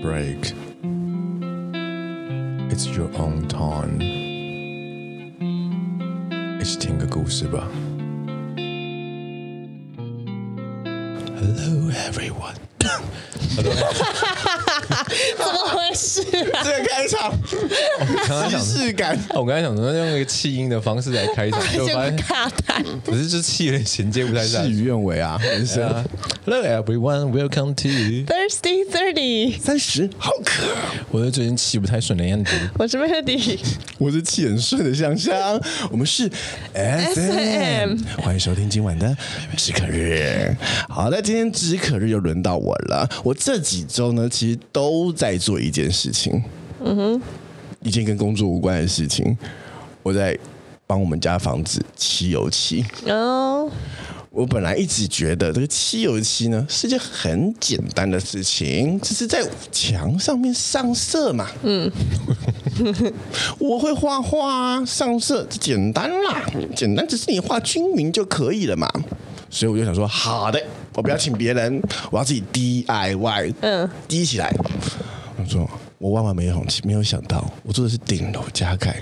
break. It's your own time. 一起听个故事吧。Hello everyone. 怎么回事啊？这个开场，刚刚想 仪式感。我刚才想说用一个气音的方式来开场，就发现就卡弹。只是就气有点衔接不太上事。与愿违啊，人生啊 Hello everyone, welcome to。Thirsty Thirty，三十好渴。我的最近气不太顺的样子。我是 Melody。我是气很顺的香香，我们是 S M，欢迎收听今晚的止渴日。好那，今天止渴日又轮到我了。我这几周呢，其实都在做一件事情，嗯哼，一件跟工作无关的事情。我在帮我们家房子漆油漆。哦，我本来一直觉得这个漆油漆呢是件很简单的事情，只是在墙上面上色嘛。嗯，我会画画啊，上色简单啦，简单只是你画均匀就可以了嘛。所以我就想说，好的，我不要请别人，我要自己 DIY，嗯，滴起来。我说，我万万没有没有想到，我住的是顶楼加盖。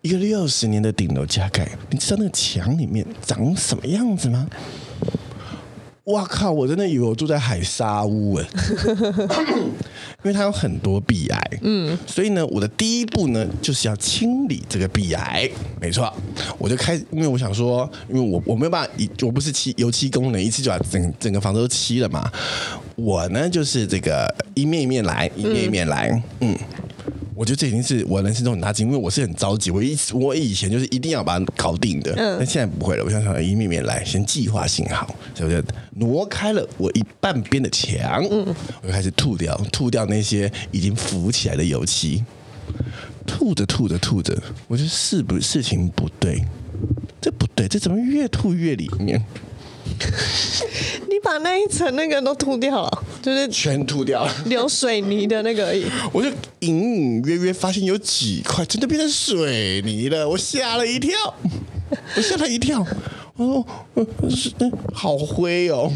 一个六十年的顶楼加盖，你知道那个墙里面长什么样子吗？哇靠！我真的以为我住在海沙屋哎，因为它有很多壁癌，嗯，所以呢，我的第一步呢就是要清理这个壁癌，没错，我就开始，因为我想说，因为我我没有办法，我不是漆油漆工人，一次就把整整个房子都漆了嘛，我呢就是这个一面一面来，一面一面来，嗯。嗯我觉得这已经是我人生中很大进步，因为我是很着急，我一我以前就是一定要把它搞定的，嗯，但现在不会了。我想想，一面面来，先计划性好，所以我就挪开了我一半边的墙，嗯，我就开始吐掉，吐掉那些已经浮起来的油漆，吐着吐着吐着，我觉得是不事情不对，这不对，这怎么越吐越里面？你把那一层那个都吐掉了，就是全吐掉了，流水泥的那个而已。我就隐隐约约发现有几块真的变成水泥了，我吓了一跳，我吓了一跳，哦，是好灰哦，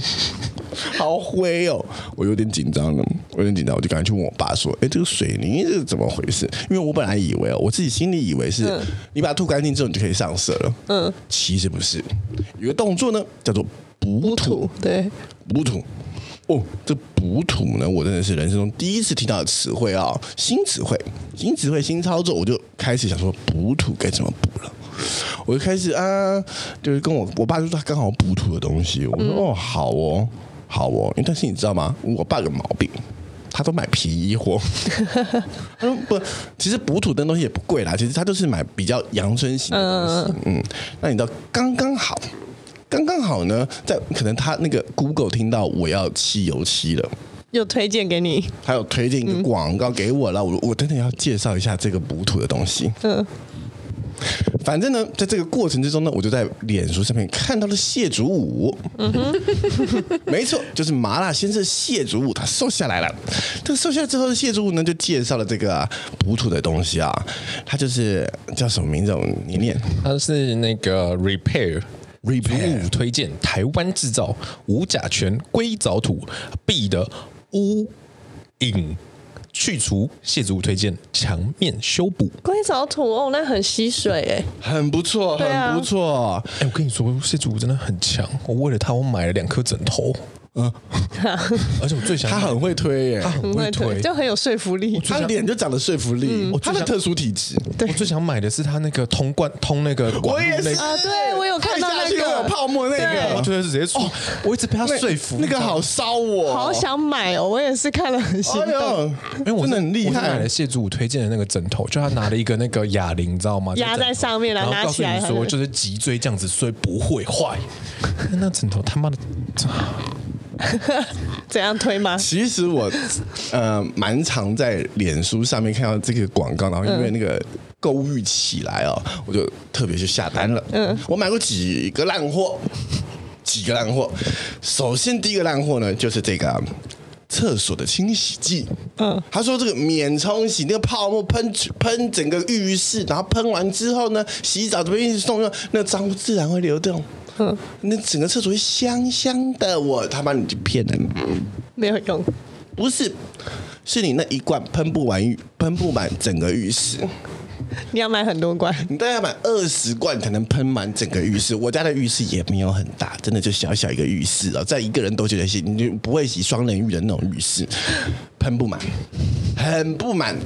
好灰哦，我有点紧张了，我有点紧张，我就赶紧去问我爸说：“哎，这个水泥是怎么回事？”因为我本来以为哦，我自己心里以为是你把它吐干净之后，你就可以上色了。嗯，其实不是，有个动作呢，叫做。补土，对，补土，哦，这补土呢，我真的是人生中第一次听到的词汇啊，新词汇，新词汇，新操作，我就开始想说补土该怎么补了，我就开始啊，就是跟我我爸就说他刚好补土的东西，我说哦好哦好哦，因为但是你知道吗？我爸有个毛病，他都买便宜货，他说不，其实补土的东西也不贵啦，其实他都是买比较阳春型的东西，嗯，那你知道刚刚好。刚刚好呢，在可能他那个 Google 听到我要漆油漆了，又推荐给你，还有推荐一个广告给我了。我我等等要介绍一下这个补土的东西。嗯，反正呢，在这个过程之中呢，我就在脸书上面看到了谢祖武。嗯哼，没错，就是麻辣先生谢祖武，他瘦下来了。这个瘦下来之后的谢祖武呢，就介绍了这个补土的东西啊，他就是叫什么名字？你念，他是那个 Repair。Repair 五推荐台湾制造无甲醛硅藻土 B 的污影去除，谢祖武推荐墙面修补。硅藻土哦，那很吸水哎，很不错，很不错。哎、啊，我跟你说，谢祖武真的很强，我为了他，我买了两颗枕头。嗯，而且我最想他很会推耶，他很会推，就很有说服力。他的脸就长得说服力，他的特殊体质。我最想买的是他那个通贯通那个管路那个啊，对我有看到那个有泡沫那个，我觉得是直接出。我一直被他说服，那个好烧我，好想买哦！我也是看了很心动，因为我真的很厉害。买了谢祖武推荐的那个枕头，就他拿了一个那个哑铃，你知道吗？压在上面，然后拿起来说就是脊椎这样子，所以不会坏。那枕头他妈的。怎样推吗？其实我呃蛮常在脸书上面看到这个广告，然后因为那个购物欲起来哦，我就特别去下单了。嗯，我买过几个烂货，几个烂货。首先第一个烂货呢，就是这个厕所的清洗剂。嗯，他说这个免冲洗，那个泡沫喷喷整个浴室，然后喷完之后呢，洗澡这边一直送用，那个脏污自然会流动。嗯，那整个厕所会香香的，我他妈你就骗人，没有用，不是，是你那一罐喷不完浴，喷不满整个浴室。你要买很多罐，你大概要买二十罐才能喷满整个浴室。我家的浴室也没有很大，真的就小小一个浴室啊，在一个人都觉得洗，你就不会洗双人浴的那种浴室，喷不满，很不满。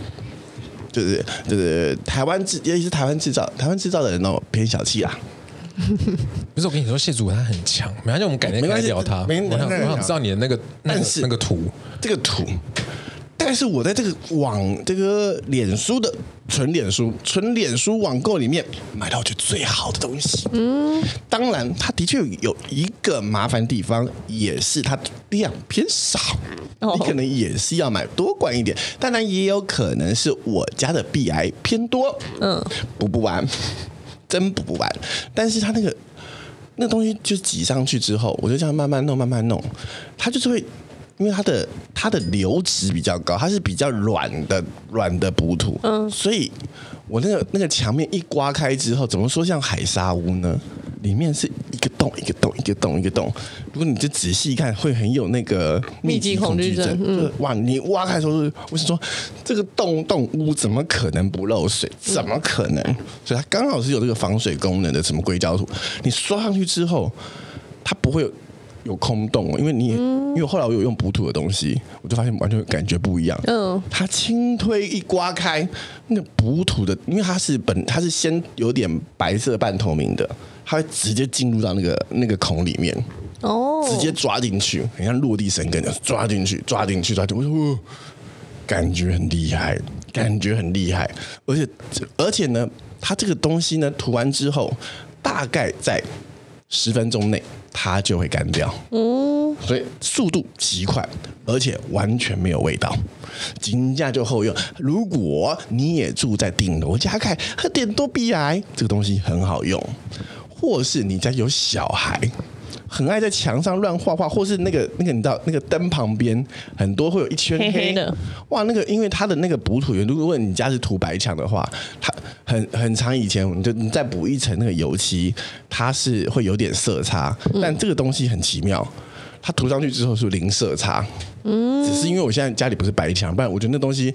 就是就是台湾制，尤其是台湾制造，台湾制造的人哦偏小气啊。不是我跟你说，谢祖他很强，没关系，我们改天再聊他。我想我想知道你的那个那个那个图，这个图。但是我在这个网这个脸书的纯脸书纯脸书网购里面买到就最好的东西。嗯，当然它的确有一个麻烦地方，也是它量偏少，你可能也是要买多罐一点。当然也有可能是我家的 B I 偏多，嗯，补不完，真补不完。但是它那个那东西就挤上去之后，我就这样慢慢弄，慢慢弄，它就是会。因为它的它的流质比较高，它是比较软的软的补土，嗯，所以我那个那个墙面一刮开之后，怎么说像海沙屋呢？里面是一个洞一个洞一个洞一个洞，如果你就仔细看，会很有那个密集恐惧症。嗯，哇，你挖开的时候，我是说这个洞洞屋怎么可能不漏水？怎么可能？所以它刚好是有这个防水功能的，什么硅胶土，你刷上去之后，它不会有。有空洞，因为你，因为后来我有用补土的东西，我就发现完全感觉不一样。嗯，它轻推一刮开，那个补土的，因为它是本，它是先有点白色半透明的，它会直接进入到那个那个孔里面，哦，直接抓进去，很像落地生根的，抓进去，抓进去，抓进去，我说，感觉很厉害，感觉很厉害，而且而且呢，它这个东西呢，涂完之后，大概在十分钟内。它就会干掉，嗯，所以速度极快，而且完全没有味道，金价就后用。如果你也住在顶楼加盖，喝点多比癌，这个东西很好用，或是你家有小孩。很爱在墙上乱画画，或是那个那个你知道那个灯旁边很多会有一圈黑，黑的，哇，那个因为它的那个补土源，如果你家是涂白墙的话，它很很长以前你就你再补一层那个油漆，它是会有点色差，但这个东西很奇妙，它涂上去之后是零色差，嗯，只是因为我现在家里不是白墙，不然我觉得那东西。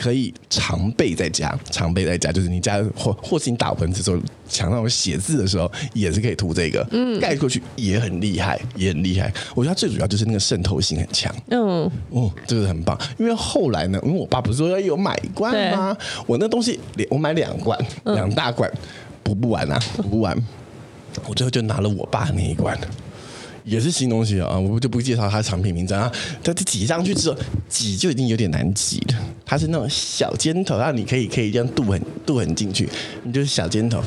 可以常备在家，常备在家，就是你家或或是你打蚊子的时候，墙上写字的时候，也是可以涂这个，嗯，盖过去也很厉害，也很厉害。我觉得它最主要就是那个渗透性很强，嗯，哦，这个很棒。因为后来呢，因为我爸不是说要有买一罐吗？我那东西我买两罐，两大罐，补不完啊，补不完，我最后就拿了我爸那一罐。也是新东西啊，我就不介绍它产品名称啊。它挤上去之后，挤就已经有点难挤了。它是那种小尖头，然后你可以可以这样镀很镀很进去，你就是小尖头。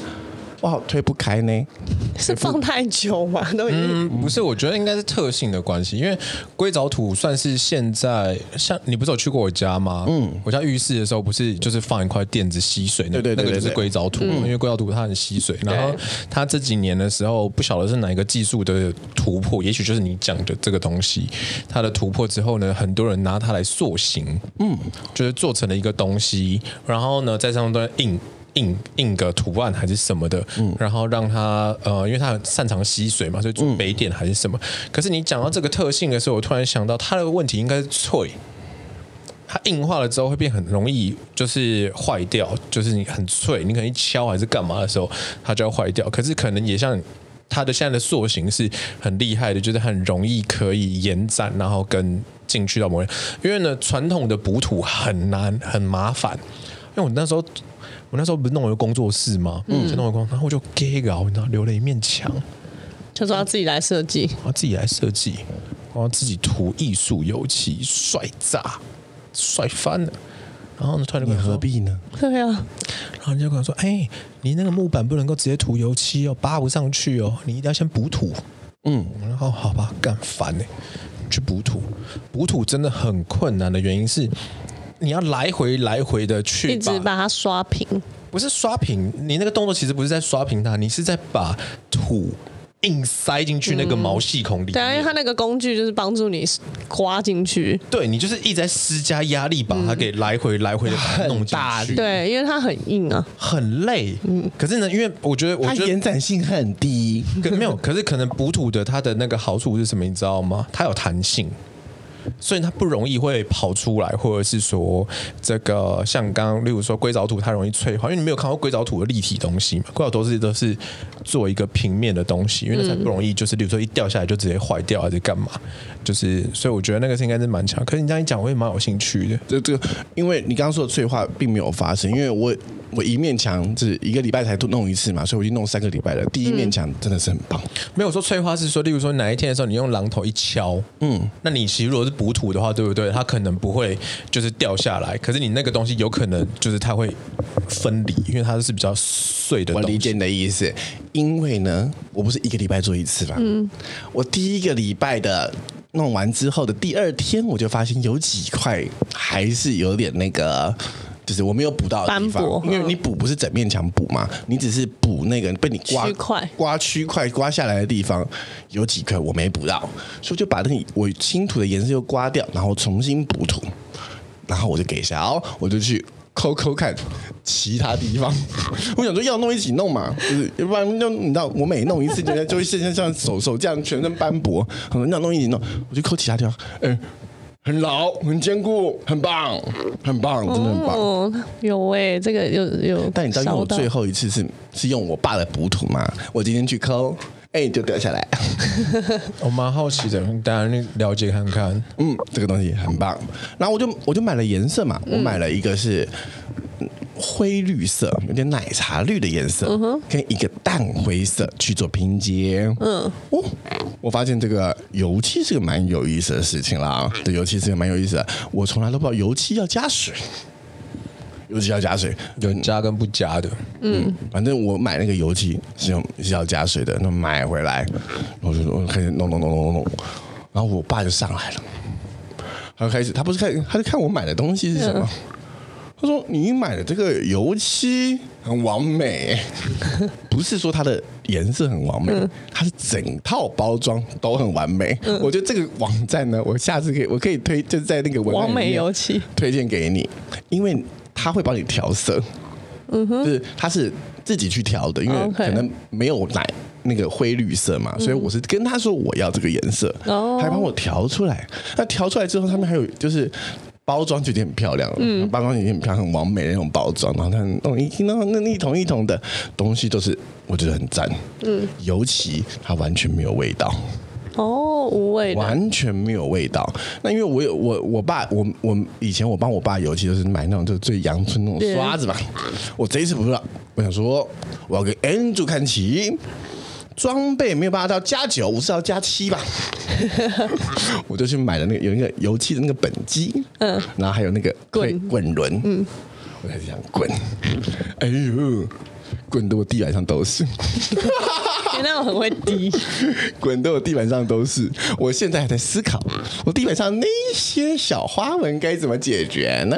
哇，推不开呢？是放太久吗？都已经嗯，不是，我觉得应该是特性的关系，因为硅藻土算是现在像你不是有去过我家吗？嗯，我家浴室的时候不是就是放一块垫子吸水，那那个就是硅藻土，因为硅藻土它很吸水。然后它这几年的时候，不晓得是哪一个技术的突破，也许就是你讲的这个东西，它的突破之后呢，很多人拿它来塑形，嗯，就是做成了一个东西，然后呢在上面都印。印印个图案还是什么的，嗯，然后让它呃，因为它很擅长吸水嘛，所以做北点还是什么。嗯、可是你讲到这个特性的时候，我突然想到它的问题应该是脆，它硬化了之后会变很容易就是坏掉，就是你很脆，你可能一敲还是干嘛的时候，它就要坏掉。可是可能也像它的现在的塑形是很厉害的，就是很容易可以延展，然后跟进去到某人。因为呢，传统的补土很难很麻烦，因为我那时候。我那时候不是弄了一个工作室吗？嗯，弄了工，然后我就给搞，你知道，留了一面墙，就说要自己来设计，然后自己来设计，然后自己涂艺术油漆，帅炸，帅翻了。然后呢，突然就跟何必呢？对啊。然后人家跟我说：“哎，你那个木板不能够直接涂油漆哦，扒不上去哦，你一定要先补土。”嗯，然后好吧，干烦呢，去补土。补土真的很困难的原因是。你要来回来回的去，一直把它刷平，不是刷平，你那个动作其实不是在刷平它，你是在把土硬塞进去那个毛细孔里面。对啊，因为它那个工具就是帮助你刮进去。对，你就是一直在施加压力，把它给来回来回的弄进去。对，因为它很硬啊，很累。嗯，可是呢，因为我觉得，我觉得它延展性很低。可没有，可是可能补土的它的那个好处是什么？你知道吗？它有弹性。所以它不容易会跑出来，或者是说这个像刚刚例如说硅藻土，它容易脆化，因为你没有看过硅藻土的立体东西嘛，硅藻土是都是做一个平面的东西，因为那才不容易就是例如说一掉下来就直接坏掉还是干嘛，就是所以我觉得那个是应该是蛮强。可是你这样一讲，我也蛮有兴趣的。这这个，因为你刚刚说的脆化并没有发生，因为我我一面墙是一个礼拜才弄一次嘛，所以我已经弄三个礼拜了。第一面墙真的是很棒。没有说脆化是说，例如说哪一天的时候你用榔头一敲，嗯，那你其实如果是补土的话，对不对？它可能不会就是掉下来，可是你那个东西有可能就是它会分离，因为它是比较碎的东西。我理解你的意思，因为呢，我不是一个礼拜做一次嘛，嗯，我第一个礼拜的。弄完之后的第二天，我就发现有几块还是有点那个，就是我没有补到的地方。因为你补不是整面墙补嘛，你只是补那个被你刮刮区块刮下来的地方，有几块我没补到，所以就把那个我新土的颜色又刮掉，然后重新补土，然后我就给小，我就去。抠抠看其他地方，我想说要弄一起弄嘛，就是要不然就你知道，我每弄一次，就就会现在像手手这样全身斑驳。可能要弄一起弄，我就抠其他地方，哎、欸，很牢，很坚固，很棒，很棒，真的很棒。哦、有哎、欸，这个有有。但你知道，因为我最后一次是是用我爸的补土嘛，我今天去抠。哎、欸，就掉下来。我蛮好奇的，大家你了解看看。嗯，这个东西很棒。然后我就我就买了颜色嘛，我买了一个是灰绿色，有点奶茶绿的颜色，嗯、跟一个淡灰色去做拼接。嗯，哦，我发现这个油漆是个蛮有意思的事情啦。这油漆是个蛮有意思的，我从来都不知道油漆要加水。油漆要加水，有加跟不加的。嗯，反正我买那个油漆是用是要加水的。那买回来，我就我开始弄弄弄弄弄弄，然后我爸就上来了，他就开始，他不是看，他就看我买的东西是什么。他说：“你买的这个油漆很完美，不是说它的颜色很完美，它是整套包装都很完美。我觉得这个网站呢，我下次可以，我可以推，就是在那个完美油漆。推荐给你，因为。”他会帮你调色，嗯哼，就是他是自己去调的，因为可能没有奶那个灰绿色嘛，所以我是跟他说我要这个颜色，哦，还帮我调出来。那调出来之后，上面还有就是包装就已经很漂亮了，嗯，包装已经很漂亮，很完美的那种包装，然后它那一听到那一桶一桶的东西都是我觉得很赞，嗯，尤其它完全没有味道。哦，无味，完全没有味道。那因为我有我我爸我我以前我帮我爸油漆就是买那种就最阳春那种刷子吧。我这一次不是，我想说我要给 Andrew 看齐装备，没有办法到加九，我是要加七吧。我就去买了那个有一个油漆的那个本机，嗯，然后还有那个滚滚轮，嗯，我开始想滚，哎呦，滚得我地板上都是。那我很会滴，滚到我地板上都是。我现在还在思考，我地板上那些小花纹该怎么解决呢？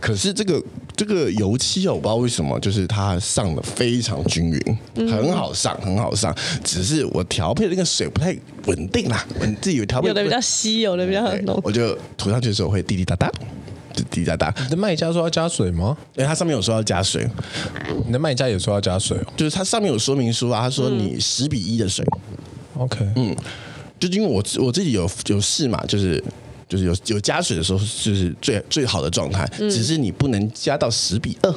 可是这个这个油漆哦，我不知道为什么，就是它上的非常均匀，很好上，很好上。只是我调配的那个水不太稳定啦，我自己有调配，有的比较稀，有的比较浓。我就涂上去的时候会滴滴答答。就滴答答，你的卖家说要加水吗？因为它上面有说要加水。你的卖家也说要加水哦，就是它上面有说明书啊，他说你十比一的水。OK，嗯，就因为我我自己有有试嘛，就是就是有有加水的时候，就是最最好的状态，只是你不能加到十比二，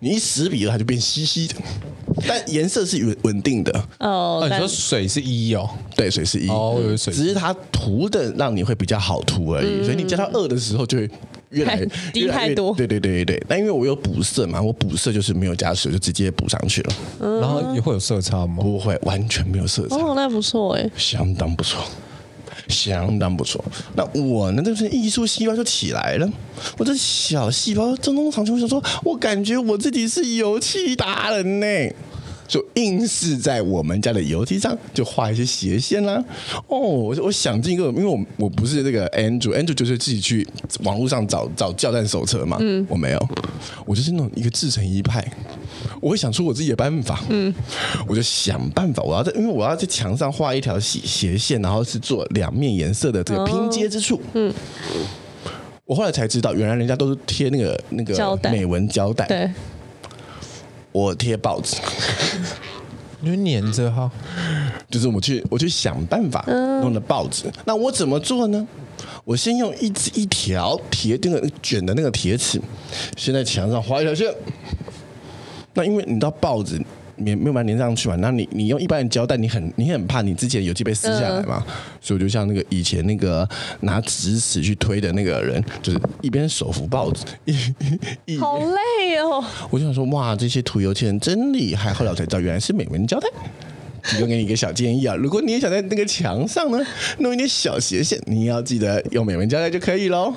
你一十比二它就变稀稀的，但颜色是稳稳定的。哦，你说水是一哦？对，水是一哦，水只是它涂的让你会比较好涂而已，所以你加到二的时候就会。越来低太多，对对对对对，但因为我有补色嘛，我补色就是没有加水，就直接补上去了。嗯、然后也会有色差吗？不会，完全没有色差。哦，那不错哎，相当不错，相当不错。那我呢，就是艺术细胞就起来了。我这小细胞正中长就想说，我感觉我自己是油漆达人呢。就硬是在我们家的油漆上就画一些斜线啦、啊。哦，我我想尽一个，因为我我不是这个 Andrew，Andrew 就是自己去网络上找找教战手册嘛。嗯，我没有，我就是那种一个自成一派。我会想出我自己的办法。嗯，我就想办法，我要在，因为我要在墙上画一条斜斜线，然后是做两面颜色的这个拼接之处。嗯，我后来才知道，原来人家都是贴那个那个美纹胶带。对。我贴报纸，你就粘着哈，就是我去我去想办法弄的报纸。那我怎么做呢？我先用一支一条铁那个卷的那个铁尺，先在墙上画一条线。那因为你知道报纸没没有办法粘上去嘛，那你你用一般的胶带，你很你很怕你之前油漆被撕下来嘛，嗯、所以我就像那个以前那个拿直尺去推的那个人，就是一边手扶报纸，一一好累哦。我就想说，哇，这些涂油漆人真厉害，后来我才知道原来是美纹胶带。提供给你一个小建议啊，如果你也想在那个墙上呢弄一点小斜线，你要记得用美纹胶带就可以喽。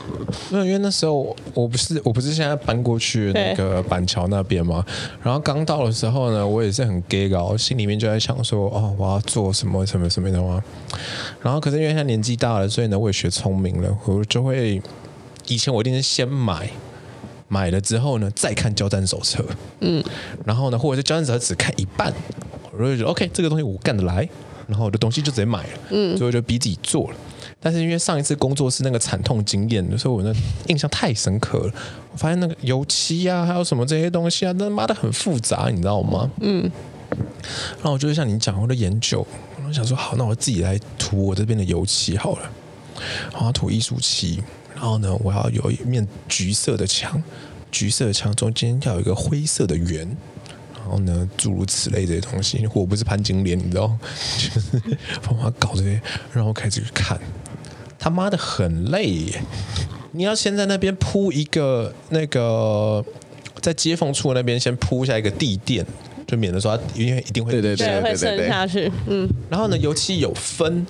那因为那时候我不是我不是现在搬过去那个板桥那边吗？然后刚到的时候呢，我也是很 gay 搞，心里面就在想说，哦，我要做什么什么什么的话？然后可是因为现在年纪大了，所以呢，我也学聪明了，我就会以前我一定是先买，买了之后呢，再看交战手册，嗯，然后呢，或者是交战手册只看一半。我就觉得 OK，这个东西我干得来，然后我的东西就直接买了，嗯，所以我就逼自己做了。但是因为上一次工作是那个惨痛经验，所以我那印象太深刻了。我发现那个油漆啊，还有什么这些东西啊，那妈的很复杂，你知道吗？嗯。然后我就像你讲，我的研究，我想说好，那我自己来涂我这边的油漆好了。然后涂艺术漆，然后呢，我要有一面橘色的墙，橘色的墙中间要有一个灰色的圆。然后呢，诸如此类这些东西，我不是潘金莲，你知道，就是帮他搞这些，然后开始去看，他妈的很累耶！你要先在那边铺一个那个，在接缝处那边先铺下一个地垫，就免得说他因为一定会对对对会渗下去，嗯。然后呢，油漆有分。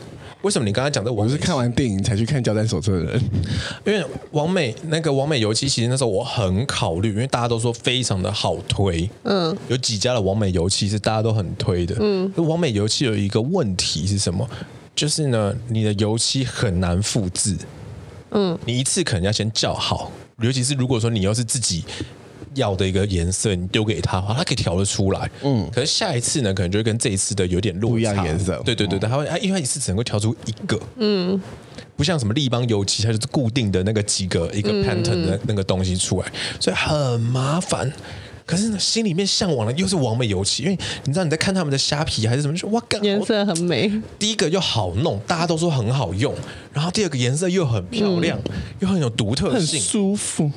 为什么你刚才讲的？我是看完电影才去看交战手册的人。因为王美那个王美油漆，其实那时候我很考虑，因为大家都说非常的好推。嗯，有几家的王美油漆是大家都很推的。嗯，王美油漆有一个问题是什么？就是呢，你的油漆很难复制。嗯，你一次可能要先叫好，尤其是如果说你要是自己。要的一个颜色，你丢给他，他可以调得出来。嗯，可是下一次呢，可能就会跟这一次的有点落差。不一样颜色。对对对，他会，因为他一次只能够调出一个。嗯，不像什么立邦油漆，它就是固定的那个几个一个 pattern 的那个东西出来，所以很麻烦。可是呢，心里面向往的又是完美油漆，因为你知道你在看他们的虾皮还是什么，就哇，颜色很美。第一个又好弄，大家都说很好用，然后第二个颜色又很漂亮，嗯、又很有独特性，很舒服，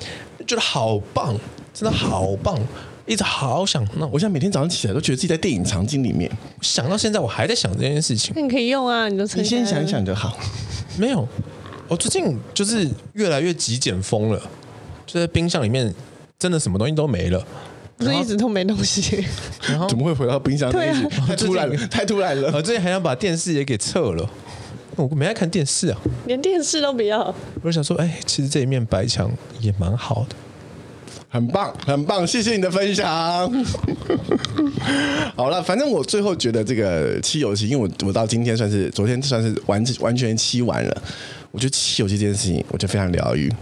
觉得好棒。真的好棒，一直好想。那我现在每天早上起来都觉得自己在电影场景里面。想到现在，我还在想这件事情。那你可以用啊，你就你先想一想就好。没有，我最近就是越来越极简风了，就在冰箱里面真的什么东西都没了，不是一直都没东西。然后怎么会回到冰箱？对啊，太突然了，太突然了。我最近还想把电视也给撤了，我没爱看电视啊，连电视都不要。我就想说，哎，其实这一面白墙也蛮好的。很棒，很棒，谢谢你的分享。好了，反正我最后觉得这个漆油漆，因为我我到今天算是昨天算是完完全漆完了。我觉得漆油漆这件事情，我觉得非常疗愈，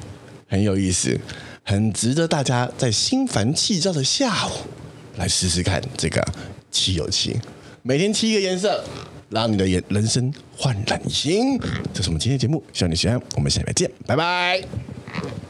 很有意思，很值得大家在心烦气躁的下午来试试看这个漆油漆。每天漆一个颜色，让你的人人生焕然一新。这是我们今天的节目，希望你喜欢。我们下面见，拜拜。